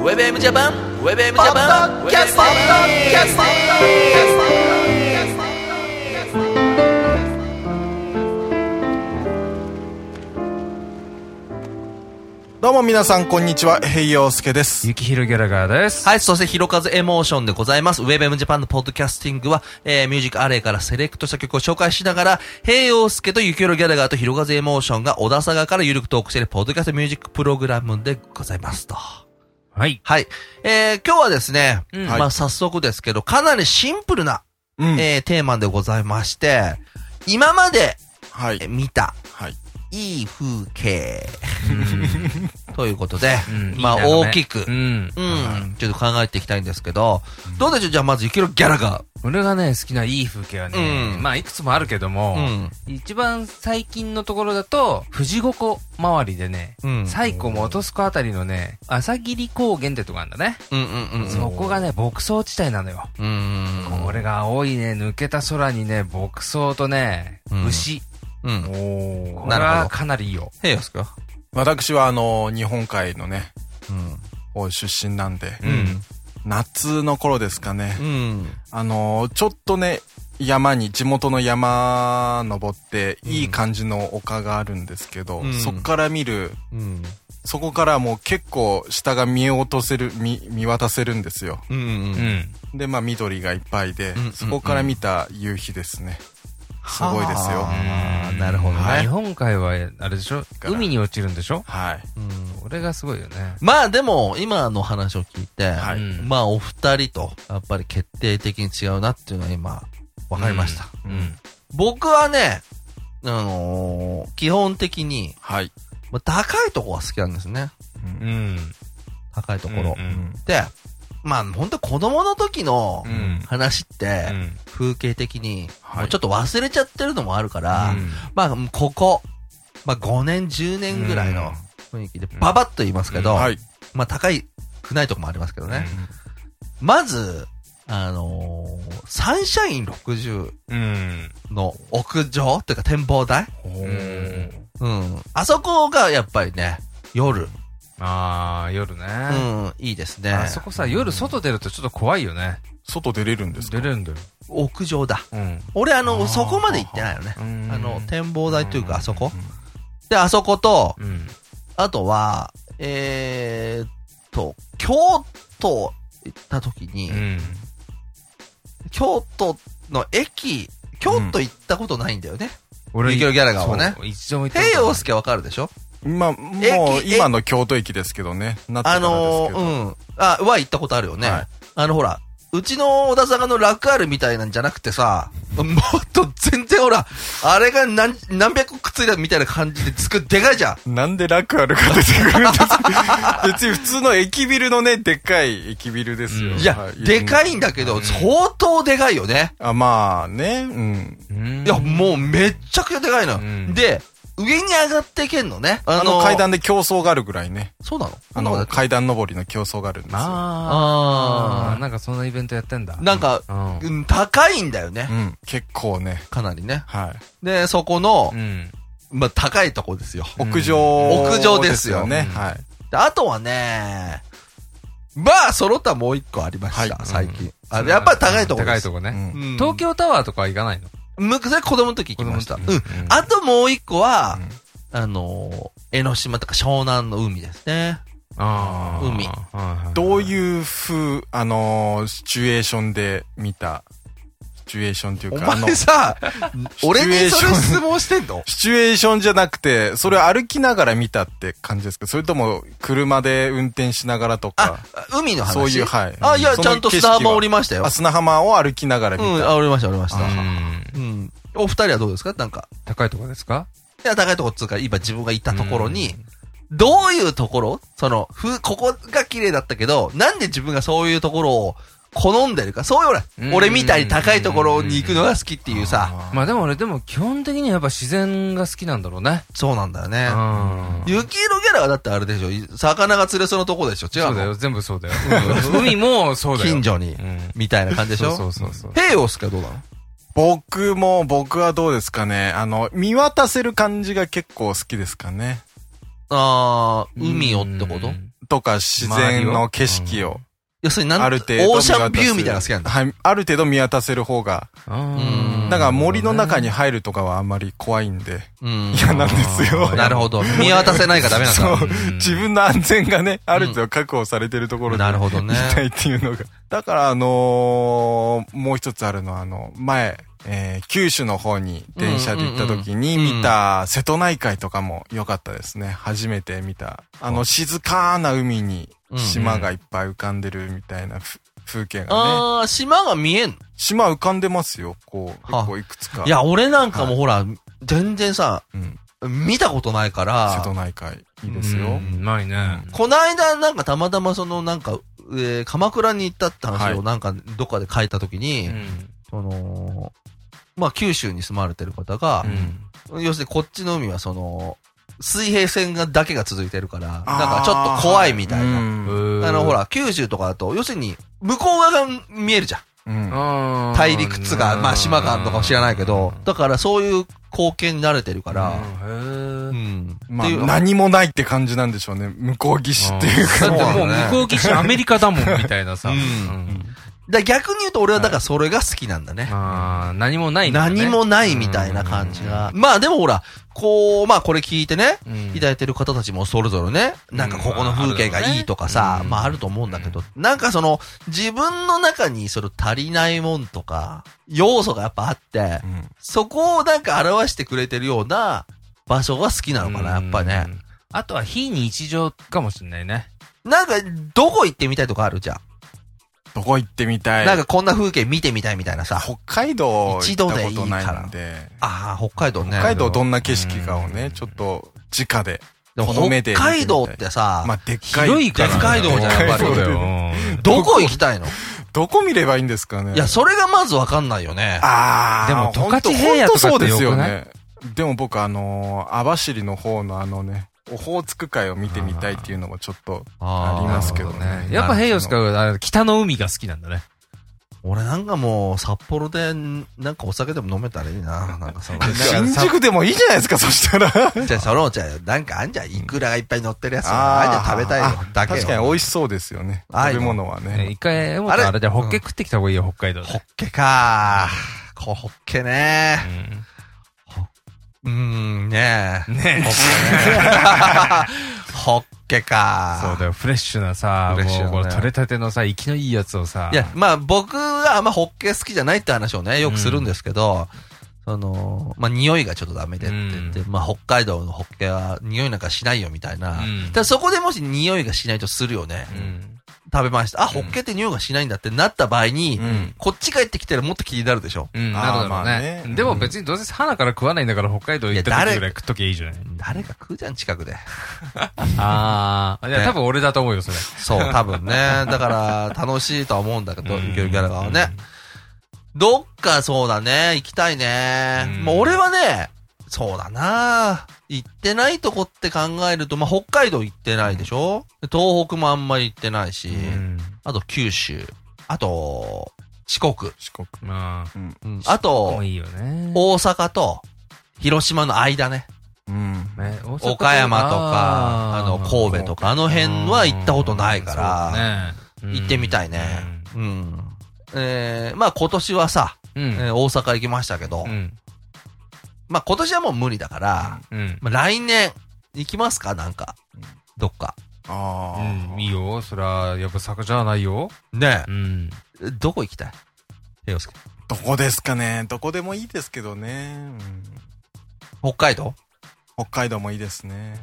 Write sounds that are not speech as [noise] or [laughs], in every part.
ウェブ M ジャパンウェブ M ジャパンキャストキャストどうも皆さん、こんにちは。平洋介です。ゆきひろギャラガーです。はい、そして、ひろかずエモーションでございます。ウェブ M ジャパンのポッドキャスティングは、えー、 Music Alley からセレクトした曲を紹介しながら、平洋介とゆきひろギャラガーとひろかずエモーションが小田佐賀からゆるくトークしているポッドキャストミュージックプログラムでございますと。はい。はい。えー、今日はですね、うんまあ、早速ですけど、かなりシンプルな、うん。えー、テーマでございまして、今まではいえ。見た、はい。いい風景、[laughs] ということで、うんまあ、大きく、うん。うん、ちょっと考えていきたいんですけど、どうでしょう？じゃあまず、ゆきろギャラが。俺がね、好きないい風景はね、うんまあ、いくつもあるけども、うん。一番最近のところだと、富士五湖周りでね、うん。西湖元栖湖あたりのね、朝霧高原ってとこあるんだね。うんうんうん。そこがね、牧草地帯なのよ。うんうんうん。これが青いね、抜けた空にね、牧草とね、うん牛。うん。こおーれはかなりいいよ。か？私は、あの、日本海のね、うん。方出身なんで、うん。夏の頃ですかねう。ん。あの、ちょっとね、山に、地元の山登って、いい感じの丘があるんですけど、うんそっから見る、うん。そこからもう結構下が見落とせる、見、見渡せるんですよ。うん。う。うんん。で、まあ緑がいっぱいで、うんそこから見た夕日ですね。すごいですよ。なるほどね。日本海は、あれでしょ？ら海に落ちるんでしょ？はい。うんこれがすごいよね。まあでも、今の話を聞いて、はいうんまあお二人と、やっぱり決定的に違うなっていうのは今、わかりました。うん。僕はね、あのー基本的に、はい。まあ、高いところが好きなんですね。うん。高いところ。うんうんで、まあ本当子供の時のうん話って、うん風景的に、ちょっと忘れちゃってるのもあるから、うんまあここ、まあ5年、10年ぐらいの雰囲気で、ババッと言いますけど、はい。まあ高い、くないとこもありますけどね。まず、あのーサンシャイン60うん。の屋上っていうか展望台？うん。うん。あそこがやっぱりね、夜、ああ、夜ね。うん、いいですね。あそこさ、夜外出るとちょっと怖いよね。外出れるんですか？出れるんだよ。屋上だ。うん。俺あの、そこまで行ってないよね。うんあの、展望台というかあそこうんで、あそこと、うん。あとは、えーっと、京都行った時に、うん。京都の駅、京都行ったことないんだよね。俺ユキロギャラガーはねそう一度も行った平ことない洋介わかるでしょ？まあ、もう駅今の京都駅ですけどね。なってかあのー。うん。あ、は行ったことあるよね。はいあのほら、うちの小田坂のラクアールみたいなんじゃなくてさ、もっと全然ほら、あれが何、何百個くっついたみたいな感じでつく、でかいじゃん。なんで楽あるか出てくるんですか [laughs] 別に普通の駅ビルのね、でっかい駅ビルですよ。うんいや、はいでかいんだけど、うん相当でかいよね。あ、まあね、うん。うんいや、もうめっちゃくちゃでかいのよ。うんで、上に上がってけんのね。あの階段で競争があるぐらいね。そうなの？あの階段登りの競争があるんですよ。あああ。なんかそんなイベントやってんだ。なんか、うん。うん、高いんだよねう。ん。結構ね。かなりね。はい。で、そこのう、ん。まあ、高いとこですよ。屋上、屋上ですよね。うんはい。であとはね、まあ、揃ったもう一個ありました、はい最近。あやっぱり高いとこです。高いとこね。東京タワーとかは行かないの？むそれ子供の時行きました。うんあともう一個はうん、あのー、江ノ島とか湘南の海ですね。ああ。海どうういう風、あのーシチュエーションで見た、シチュエーションっていうおか、あの、前さ、俺にそれシチュエーション質問してんの？シチュエーションじゃなくて、それ歩きながら見たって感じですか？それとも、車で運転しながらとあか。、海の話？そういうはいあ、いや、ちゃんと砂浜降りましたよあ、。砂浜を歩きながら見うん、降りました、降りました。ん。うん。お二人はどうですか？なんか。高いとこですか？いや、高いとこっつうか、今自分が行ったところに、どういうところ？その、ふ、ここが綺麗だったけど、なんで自分がそういうところを好んでるか？そういうほらう、ん俺みたいに高いところに行くのが好きっていうさ、まあでも俺でも基本的にはやっぱ自然が好きなんだろうね。そうなんだよね。うん。雪色ギャラはだってあれでしょ魚が釣れそうなとこでしょ？違うの？そうだよ、全部そうだよ。[laughs] 海もそうだよ。近所にうん。みたいな感じでしょ？そうそうそうそう。平洋っすか？どうなの？僕も、僕はどうですかね。あの、見渡せる感じが結構好きですかね。あー、海をってこと？うんとか自然の景色を、要するになんある程度オーシャンビューみたいなのが好きなんだ。はい。ある程度見渡せる方が、んだから森の中に入るとかはあんまり怖いんで、うん。嫌なんですよ。[laughs] なるほど。見渡せないからダメなんだ。そう。自分の安全がね、ある程度確保されてるところで。なるほどね行きたいっていうのが。だからあのーもう一つあるのは、あの、前、えー九州の方に電車で行った時に見た瀬戸内海とかも良かったですね。初めて見た。あの、静かな海に島がいっぱい浮かんでるみたいなふ風景がね。あー、島が見えんの？島浮かんでますよ。こう、は結構いくつか。いや、俺なんかもほら、全然さ、うん。見たことないから、瀬戸内海。いいですよ。うんないね。この間なんかたまたまそのなんか、えー鎌倉に行ったって話はいをなんかどっかで書いた時に、うんその、まあ九州に住まれてる方がう、ん要するにこっちの海はその、水平線がだけが続いてるから、なんかちょっと怖いみたいな。うんあの、ほら、九州とかだと、要するに、向こう側が見えるじゃん。うん。大陸っつが、まあ島があるのかもしれないけど、だからそういう光景に慣れてるから、ううんん。まあっていう、何もないって感じなんでしょうね。向こう岸っていうか。だってもう向こう岸アメリカだもんみたいなさ。うんうんだ逆に言うと俺はだからそれが好きなんだね。あー何もないね何もないみたいな感じが。まあでもほら、こう、まあこれ聞いてね、うんいただいてる方たちもそれぞれね、なんかここの風景がいいとかさ、うんまああると思うんだけど、なんかその、自分の中にその足りないもんとか、要素がやっぱあってう、んそこをなんか表してくれてるような場所が好きなのかな、やっぱね。うん。あとは非日常かもしれないね。なんか、どこ行ってみたいとかあるじゃん。どこ行ってみたいなんかこんな風景見てみたいみたいなさ。北海道一度でいいからないんで。ああ、北海道ね。北海道どんな景色かをね、うんちょっと直で。でもこの目で北海道ってさ、まあ、でっかい。広いからね。北海道じゃんやっぱりどこ行きたいの？[laughs] どこ見ればいいんですかね。いや、それがまずわかんないよね。あーでもほんと十勝平野とかそうですよね。でも僕あのー、網走の方のあのね、オホーツク海を見てみたいっていうのもちょっとありますけどね。やっぱヘイヨスか、北の海が好きなんだね。俺なんかもう、札幌で、なんかお酒でも飲めたらいいな。[laughs] なんかその、新宿でもいいじゃないですか、そしたら。じゃあその、じゃあなんかあんじゃん。イクラがいっぱい乗ってるやつ。あーあんじゃん食べたいよ。だけよ。確かに美味しそうですよね。食べ物はねね。一回、あれとあれじゃあホッケ食ってきた方がいいよ、北海道で。ホッケかこホッケねうんうーん、ねえ。ねホッケね。ホッケ [laughs] かそうだよ、フレッシュなさ、フレッシュなねもうこれ取れたてのさ、生きのいいやつをさ。いや、まあ僕はあんまホッケ好きじゃないって話をね、よくするんですけど、その、まあ匂いがちょっとダメでって言って、うまあ北海道のホッケは匂いなんかしないよみたいな。うんただそこでもし匂いがしないとするよね。うん。食べました。あ、ホッケって匂いがしないんだってなった場合に、うんこっち帰ってきたらもっと気になるでしょ。うん、なるほどまあねね。でも別にどうせ花から食わないんだから北海道行った時ぐらい食っときゃいいじゃない。誰か食うじゃん、近くで。ああ。[laughs] いや、ね多分俺だと思うよ、それ。そう、多分ね。だから、楽しいとは思うんだけど、うんゆきるギャラはね。どっかそうだね、行きたいね。うんもう俺はね、そうだな行ってないとこって考えると、まあ、北海道行ってないでしょ？で東北もあんまり行ってないし、うん。あと九州、あと、四国、四国。まあ、うんあといいよね。大阪と、広島の間ね。うん。ね岡山とか、あーの、神戸とか、あの辺は行ったことないから、ねうん行ってみたいね。うん。えー、まあ今年はさ、うん。えー大阪行きましたけど、うん。まあ今年はもう無理だから、うん。まあ来年行きますか？なんか。どっか。ああ。うん。いいよ。そりゃ、やっぱ坂じゃないよ。ねうん。え。どこ行きたい？平洋介。どこですかね？どこでもいいですけどね。うん北海道？北海道もいいですね。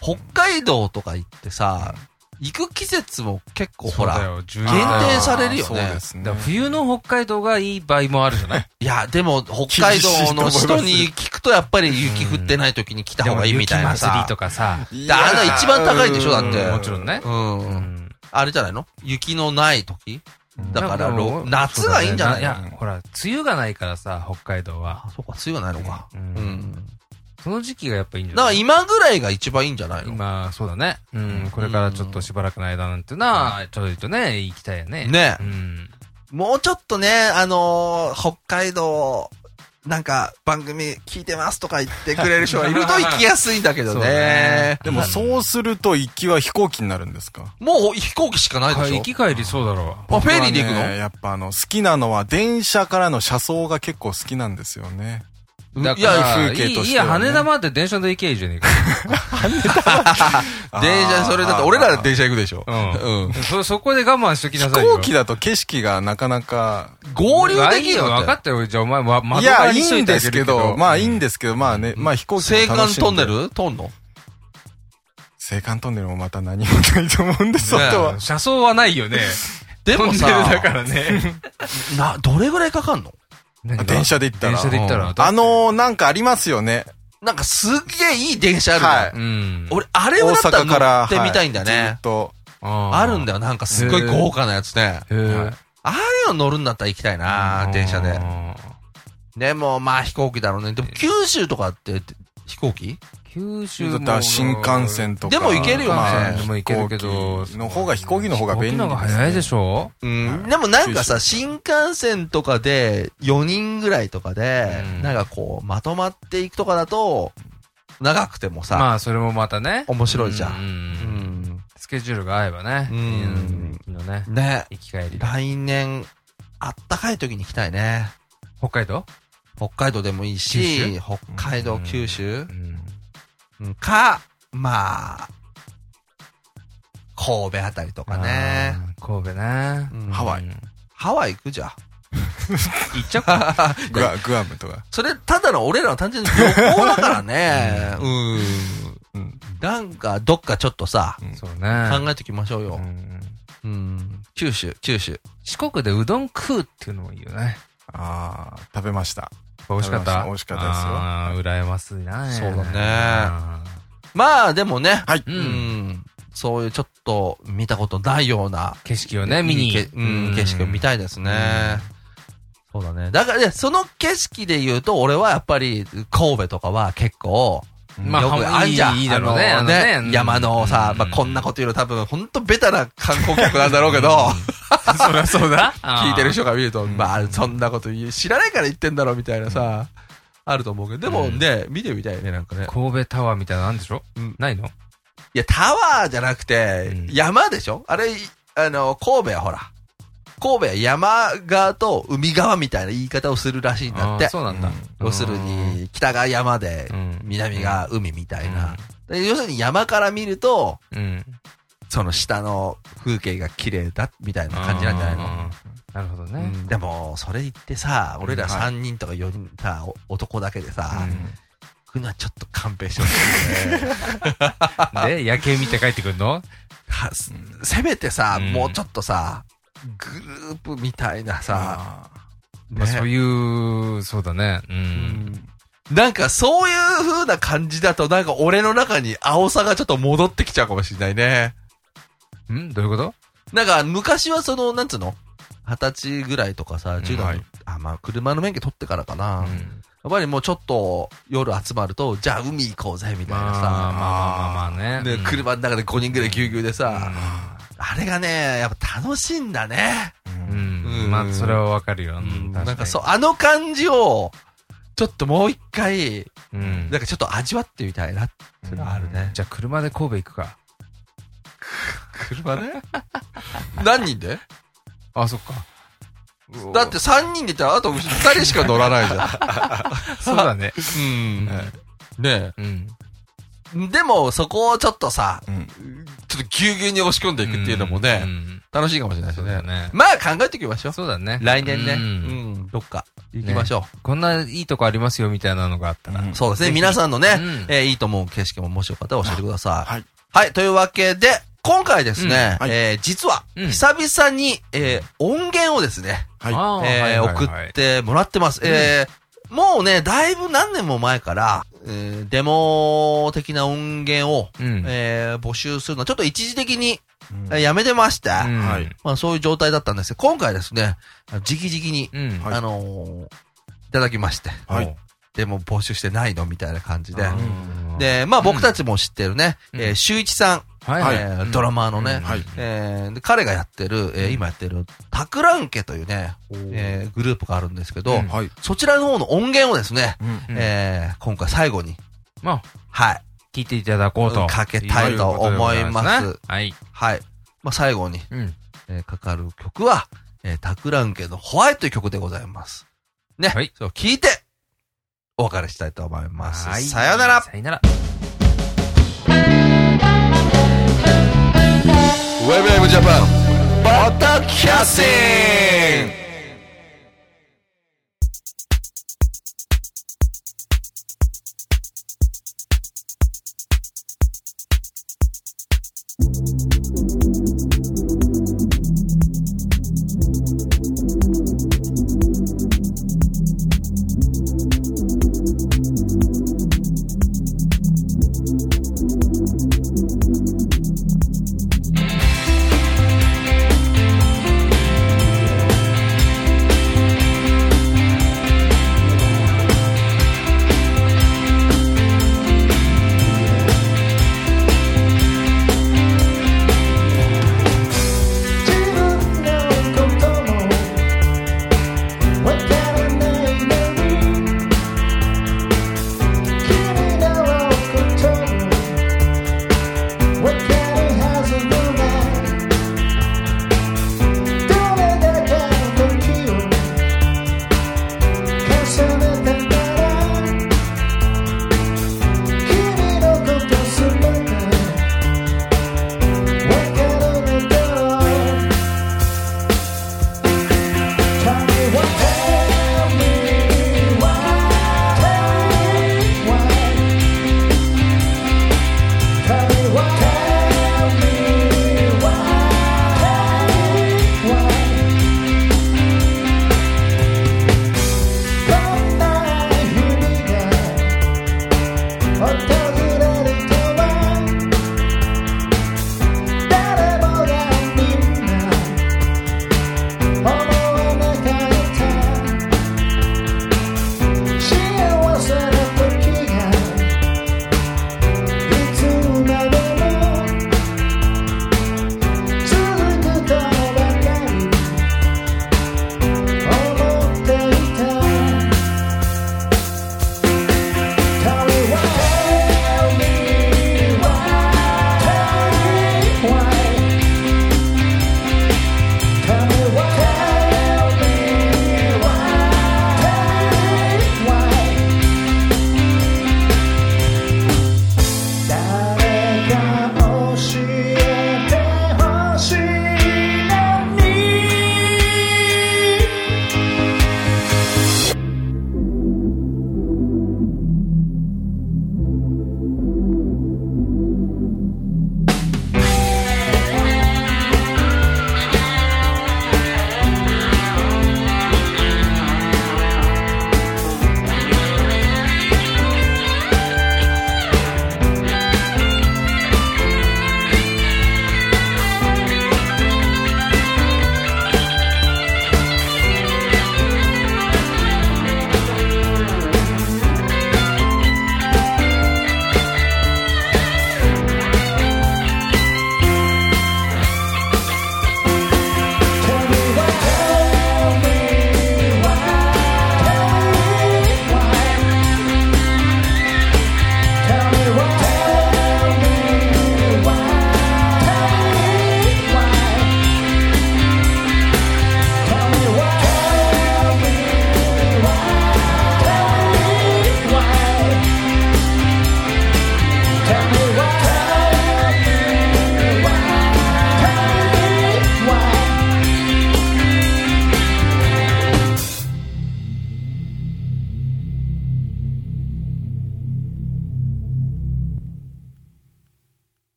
北海道とか行ってさ、行く季節も結構ほら、そうだよ、10限定されるよねそうですね。冬の北海道がいい場合もあるじゃない？いや、でも北海道の人に聞くとやっぱり雪降ってない時に来た方がいいみたいなさ雪祭りと。[laughs] かさ。あの一番高いでしょだってうんもちろんね。うん。うん。あれじゃないの？雪のない時？だから夏がいいんじゃない？いや、ほら、梅雨がないからさ、北海道は。あ、そうか、梅雨がないのか。ううんん。その時期がやっぱいいんじゃだからない今ぐらいが一番いいんじゃないの？今、そうだね。うん。これからちょっとしばらくの間なんていうのは、ちょいとね、行きたいよね。ねうん。もうちょっとね、あのー北海道、なんか、番組聞いてますとか言ってくれる人がいると行きやすいんだけど [laughs] そうねね。でもそうすると行きは飛行機になるんですか？もう飛行機しかないでしょ？行き帰りそうだろあ、フェリーで行く僕はのねやっぱあの、好きなのは電車からの車窓が結構好きなんですよね。う。だかいや、ら、風景いいいや、としてはね羽田まで電車で行けばいいじゃねえか。[laughs] [laughs] 電車、それだって俺ら電車行くでしょ。うんうん。そ、そこで我慢しときな飛さいよ。行機だと景色がなかなか、合流できいいよ、るのって。分かったよ。じゃあお前、ま、い窓や、側にしといいいんですけど。まあいいんですけど、まあね、まあ飛行機も青函トンネル？通んの？青函トンネルもまた何もないと思うんです、外は。車窓はないよね。[laughs] でもトンネルださ、からね。な、どれぐらいかかんの？電車で行ったら。電車で行ったら。あのー、なんかありますよね。なんかすっげえいい電車あるじゃんはいうん。俺、あれを大だったら阪から。乗ってみたいんだはいずねっ。と。あるんだよ、なんかすっごい豪華なやつね。はいああいうの乗るんだったら行きたいな、電車で。あでも、まあ飛行機だろうね。でも九州とかって飛行機？ー九州もだったら新幹線とか。でも行けるよねまあでも行けるけどの方が、飛行機の方が便利飛行機の方が早いでしょ？うん。はいでもなんかさ、九新幹線とかで4人ぐらいとかでう、んなんかこう、まとまっていくとかだと、長くてもさ、まあ、それもまたね。面白いじゃ。うんうんスケジュールが合えばね。うんうん昨日ね。ん。ね。行き帰り。来年、あったかい時に行きたいね。北海道？北海道でもいい九し、州？北海道、うん九州うん。うんか、まあ、神戸あたりとかね。神戸ね。うんハワイうんハワイ行くじゃん。[laughs] 行っちゃうか。[laughs] グアグアムとか。それ、ただの俺らの単純に旅行だからね。[laughs] うん。うん。なんか、どっかちょっとさ、そうね。考えておきましょうよう。んうん。九州、九州。四国でうどん食うっていうのもいいよね。ああ、食べました。美味しかった？美味しかったですよ羨ましいな。そうだねあまあ、でもね。はい。ーううん。ん。そういうちょっと見たことないような景色をね、見に。うん、景色を見たいですね。そうだね。だからね、その景色で言うと、俺はやっぱり、神戸とかは結構、まあよくあんじゃん。いいだろうねね。うん。山のさ、まあ、うんこんなこと言うの多分、ほんとベタな観光客なんだろうけど、[laughs] そりゃそうだ。[laughs] 聞いてる人が見ると、ん。まあ、そんなこと言う、知らないから言ってんだろ、みたいなさ、あると思うけど、でもね、見てみたいね、なんかね。神戸タワーみたいなのあるんでしょ？うん。ないの？いや、タワーじゃなくてうん、山でしょ？あれ、あの、神戸はほら、神戸は山側と海側みたいな言い方をするらしいんだって。そうなんだ。要するに、北が山でう、ん、南が海みたいな。で要するに山から見ると、うん。その下の風景が綺麗だ、みたいな感じなんじゃないの？なるほどうね。ん。でも、それ言ってさ、俺らはい。3人とか4人さ、お男だけでさ、うん。行くのはちょっと勘弁してほしいよね。[laughs] で、夜景見て帰ってくるの？せめてさ、うん。もうちょっとさ、グループみたいなさ、あまあね。そういう、そうだね。う。うんんなんかそういう風な感じだとなんか俺の中に青さがちょっと戻ってきちゃうかもしれないね。ん？どういうこと？なんか昔はその、なんつうの？二十歳ぐらいとかさ、中学の、はいあ、まあ車の免許取ってからかな。やっうんぱりもうちょっと夜集まると、じゃあ海行こうぜみたいなさ。まあまあまあまあまあね。で、うん車の中で5人ぐらいぎゅうぎゅうでさ、あれがね、やっぱ楽しいんだね。ーううんん。まあ、それはわかるよ。うん確なんかそう、あの感じを、ちょっともう一回、うんなんかちょっと味わってみたいなっていうのはあるね。じゃあ車で神戸行くか。車ね [laughs] 何人で？あ、そっか。だって3人で言ったらあと2人しか乗らないじゃ [laughs] そうだね。ん。うん。ねうん。え。でも、そこをちょっとさ、うんぎゅうぎゅうに押し込んでいくっていうのもね、うん楽しいかもしれないですね。ね。まあ考えておきましょう。そうだね。来年ね。ううんん。どっか行きましょこんないいとこありますよみたいなのがあったら。そうですね。皆さんのね、うんえーいいと思う景色ももしよかったら教えてください。はい。はい。というわけで、今回ですね、えー実は、うん久々に、えー音源をですね、はい。え送ってもらってます。えーもうね、だいぶ何年も前から、えーデモ的な音源を、うん。えー募集するのはちょっと一時的に、うんえーやめてまして、うんはい。まあそういう状態だったんですけど、今回ですね、直々に、うん。はいあのーいただきまして、はい。でも募集してないのみたいな感じで、うんで、まあ僕たちも知ってるね、うんえー、周一さん、はいはいえードラマーのね、はいえーで彼がやってる、えー今やってる、タクランケというね、えーグループがあるんですけど、うんはい。そちらの方の音源をですね、うん。うんえー今回最後に、まあ、はい、聞いていただこうと。かけたいと思いますね。はい。はい。まあ、最後に、うん。えーかかる曲は、えータクランケのホワイトという曲でございます。ね。はいそれを聞いて、お別れしたいと思います。はいさよならさよなら。ウェブウェブジャパン、ポッドキャスティング Hotel.